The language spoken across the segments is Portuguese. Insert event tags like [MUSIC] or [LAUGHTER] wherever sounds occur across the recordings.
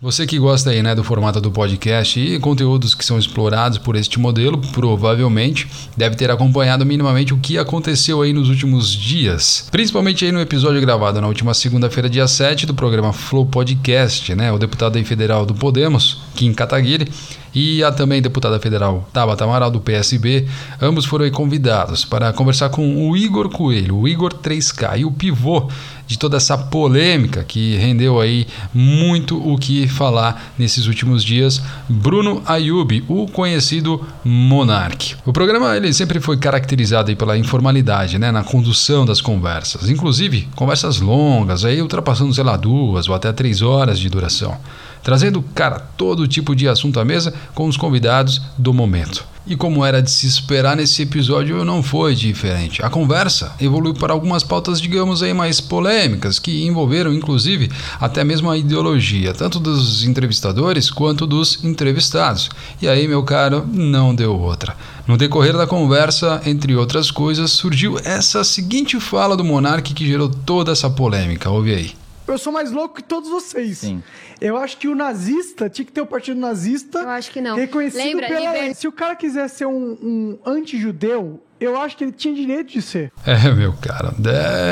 Você que gosta aí, né, do formato do podcast e conteúdos que são explorados por este modelo, provavelmente deve ter acompanhado minimamente o que aconteceu aí nos últimos dias. Principalmente aí no episódio gravado na última segunda-feira, dia 7, do programa Flow Podcast, né? O deputado aí federal do Podemos, Kim Kataguiri, e a também deputada federal Tabata Amaral, do PSB, ambos foram convidados para conversar com o Igor Coelho, o Igor 3K e o pivô de toda essa polêmica que rendeu aí muito o que falar nesses últimos dias, Bruno Ayub, o conhecido Monark. O programa ele sempre foi caracterizado pela informalidade, né, na condução das conversas, inclusive conversas longas, aí ultrapassando, sei lá, duas ou até três horas de duração trazendo, cara, todo tipo de assunto à mesa com os convidados do momento. E como era de se esperar nesse episódio, não foi diferente. A conversa evoluiu para algumas pautas, digamos aí, mais polêmicas, que envolveram inclusive até mesmo a ideologia, tanto dos entrevistadores quanto dos entrevistados. E aí, meu caro, não deu outra. No decorrer da conversa, entre outras coisas, surgiu essa seguinte fala do monarca que gerou toda essa polêmica. Ouve aí eu sou mais louco que todos vocês. Sim. Eu acho que o nazista tinha que ter o partido nazista. Eu acho que não. Reconhecido Lembra, pela liber... Se o cara quiser ser um, um anti-judeu, eu acho que ele tinha direito de ser. É, meu cara,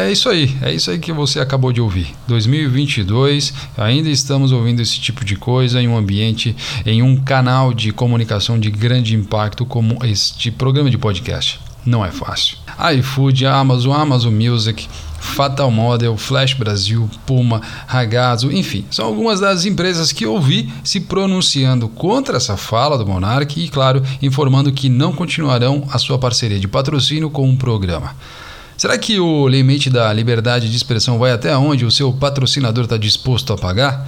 é isso aí. É isso aí que você acabou de ouvir. 2022, ainda estamos ouvindo esse tipo de coisa em um ambiente, em um canal de comunicação de grande impacto como este programa de podcast. Não é fácil. iFood, Amazon, Amazon Music, Fatal Model, Flash Brasil, Puma, Ragazzo, enfim, são algumas das empresas que ouvi se pronunciando contra essa fala do Monark e, claro, informando que não continuarão a sua parceria de patrocínio com o programa. Será que o limite da liberdade de expressão vai até onde o seu patrocinador está disposto a pagar?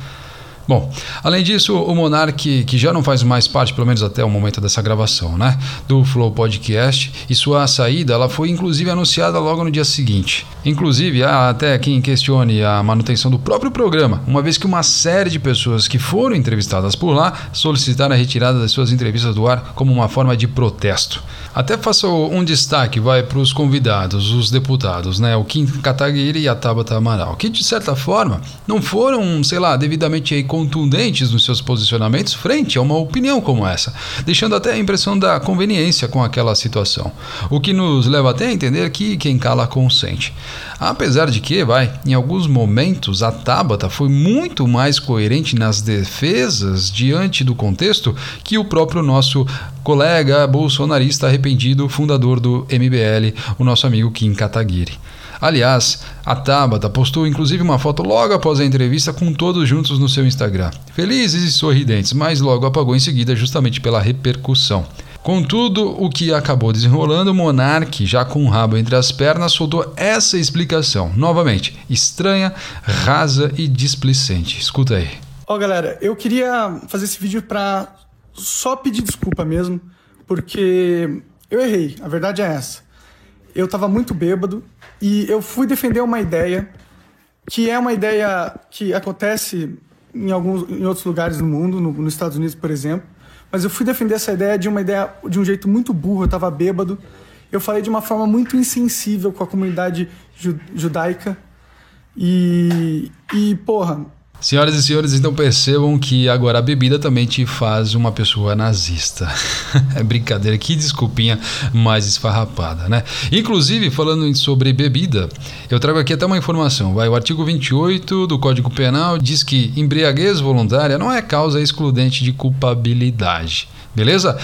Bom, além disso, o Monark, que já não faz mais parte, pelo menos até o momento dessa gravação, né, do Flow Podcast, e sua saída, ela foi inclusive anunciada logo no dia seguinte. Inclusive, há até quem questione a manutenção do próprio programa, uma vez que uma série de pessoas que foram entrevistadas por lá solicitaram a retirada das suas entrevistas do ar como uma forma de protesto. Até faço um destaque, vai para os convidados, os deputados, né, o Kim Kataguiri e a Tabata Amaral, que de certa forma não foram, sei lá, devidamente aí contundentes nos seus posicionamentos frente a uma opinião como essa, deixando até a impressão da conveniência com aquela situação. O que nos leva até a entender que quem cala consente. Apesar de que, vai, em alguns momentos a Tabata foi muito mais coerente nas defesas diante do contexto que o próprio nosso colega bolsonarista arrependido, fundador do MBL, o nosso amigo Kim Kataguiri. Aliás, a Tabata postou inclusive uma foto logo após a entrevista com todos juntos no seu Instagram. Felizes e sorridentes, mas logo apagou em seguida justamente pela repercussão. Contudo, o que acabou desenrolando, o Monark, já com o rabo entre as pernas, soltou essa explicação. Novamente, estranha, rasa e displicente. Escuta aí. Ó, oh, galera, eu queria fazer esse vídeo pra só pedir desculpa mesmo, porque eu errei, a verdade é essa. Eu tava muito bêbado, e eu fui defender uma ideia que é uma ideia que acontece em alguns em outros lugares do mundo, no, nos Estados Unidos, por exemplo. Mas eu fui defender essa ideia de uma ideia de um jeito muito burro, eu estava bêbado. Eu falei de uma forma muito insensível com a comunidade judaica. E, e porra, Senhoras e senhores, então percebam que agora a bebida também te faz uma pessoa nazista. [LAUGHS] é brincadeira, que desculpinha mais esfarrapada, né? Inclusive, falando sobre bebida, eu trago aqui até uma informação. Vai, o artigo 28 do Código Penal diz que embriaguez voluntária não é causa excludente de culpabilidade. Beleza?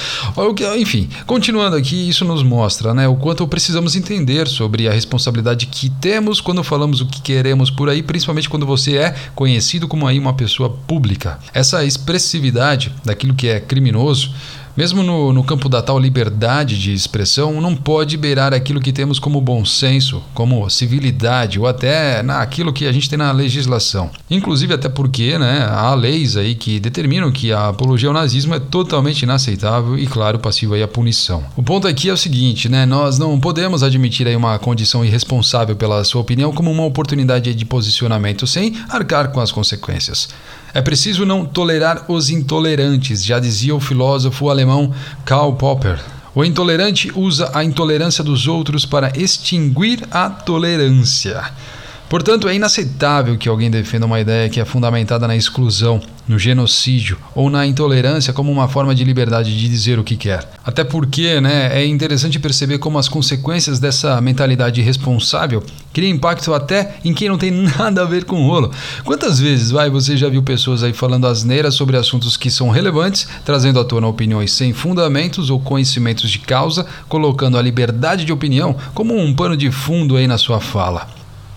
Enfim, continuando aqui, isso nos mostra né, o quanto precisamos entender sobre a responsabilidade que temos quando falamos o que queremos por aí, principalmente quando você é conhecido como aí uma pessoa pública. Essa expressividade daquilo que é criminoso mesmo no, no, campo da tal liberdade de expressão, não pode beirar aquilo que temos como bom senso, como civilidade ou até naquilo que a gente tem na legislação. Inclusive até porque né, há leis aí que determinam que a apologia ao nazismo é totalmente inaceitável e, claro, passiva à punição. O ponto aqui é o seguinte, né, nós não podemos admitir aí uma condição irresponsável pela sua opinião como uma oportunidade de posicionamento sem arcar com as consequências. É preciso não tolerar os intolerantes, já dizia o filósofo alemão Karl Popper. O intolerante usa a intolerância dos outros para extinguir a tolerância. Portanto, é inaceitável que alguém defenda uma ideia que é fundamentada na exclusão, no genocídio ou na intolerância como uma forma de liberdade de dizer o que quer. Até porque né, é interessante perceber como as consequências dessa mentalidade irresponsável criam impacto até em quem não tem [LAUGHS] nada a ver com o rolo. Quantas vezes vai você já viu pessoas aí falando asneiras sobre assuntos que são relevantes, trazendo à tona opiniões sem fundamentos ou conhecimentos de causa, colocando a liberdade de opinião como um pano de fundo aí na sua fala.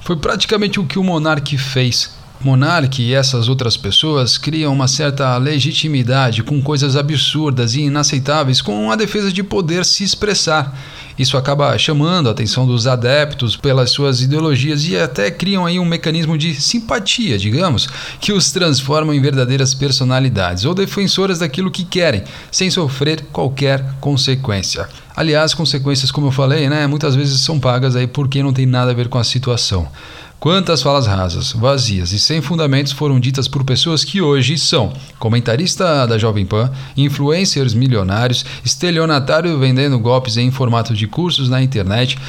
Foi praticamente o que o monarque fez Monarque e essas outras pessoas criam uma certa legitimidade com coisas absurdas e inaceitáveis com a defesa de poder se expressar. Isso acaba chamando a atenção dos adeptos pelas suas ideologias e até criam aí um mecanismo de simpatia, digamos, que os transformam em verdadeiras personalidades ou defensoras daquilo que querem, sem sofrer qualquer consequência. Aliás, consequências, como eu falei, né, muitas vezes são pagas aí porque não tem nada a ver com a situação. Quantas falas rasas, vazias e sem fundamentos foram ditas por pessoas que hoje são comentarista da Jovem Pan, influencers milionários, estelionatário vendendo golpes em formato de cursos na internet,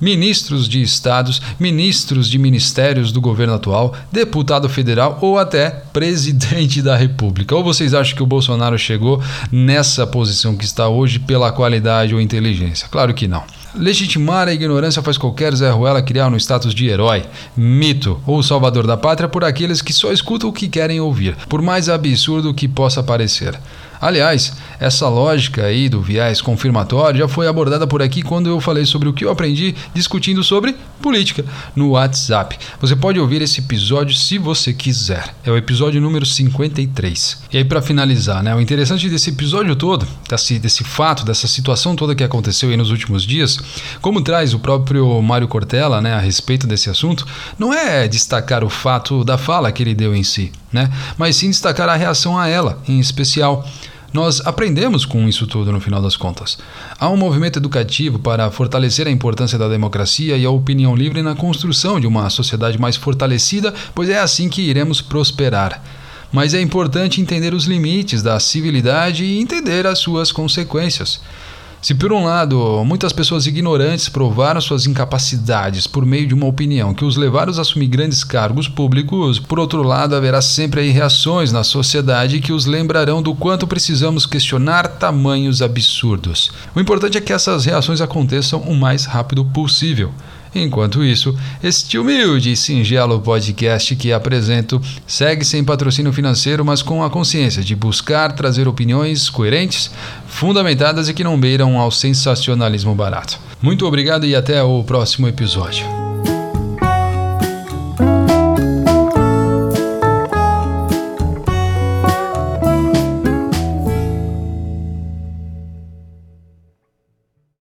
ministros de estados, ministros de ministérios do governo atual, deputado federal ou até presidente da república. Ou vocês acham que o Bolsonaro chegou nessa posição que está hoje pela qualidade ou inteligência? Claro que não. Legitimar a ignorância faz qualquer Zé Ruela criar no status de herói, mito ou salvador da pátria por aqueles que só escutam o que querem ouvir, por mais absurdo que possa parecer. Aliás, essa lógica aí do viés confirmatório já foi abordada por aqui quando eu falei sobre o que eu aprendi discutindo sobre política no WhatsApp. Você pode ouvir esse episódio se você quiser. É o episódio número 53. E aí para finalizar, né, o interessante desse episódio todo, desse, desse fato, dessa situação toda que aconteceu aí nos últimos dias, como traz o próprio Mário Cortella, né, a respeito desse assunto, não é destacar o fato da fala que ele deu em si, né, mas sim destacar a reação a ela, em especial. Nós aprendemos com isso tudo no final das contas. Há um movimento educativo para fortalecer a importância da democracia e a opinião livre na construção de uma sociedade mais fortalecida, pois é assim que iremos prosperar. Mas é importante entender os limites da civilidade e entender as suas consequências. Se por um lado muitas pessoas ignorantes provaram suas incapacidades por meio de uma opinião que os levaram a assumir grandes cargos públicos, por outro lado haverá sempre aí reações na sociedade que os lembrarão do quanto precisamos questionar tamanhos absurdos. O importante é que essas reações aconteçam o mais rápido possível. Enquanto isso, este humilde e singelo podcast que apresento segue sem patrocínio financeiro, mas com a consciência de buscar trazer opiniões coerentes, fundamentadas e que não beiram ao sensacionalismo barato. Muito obrigado e até o próximo episódio.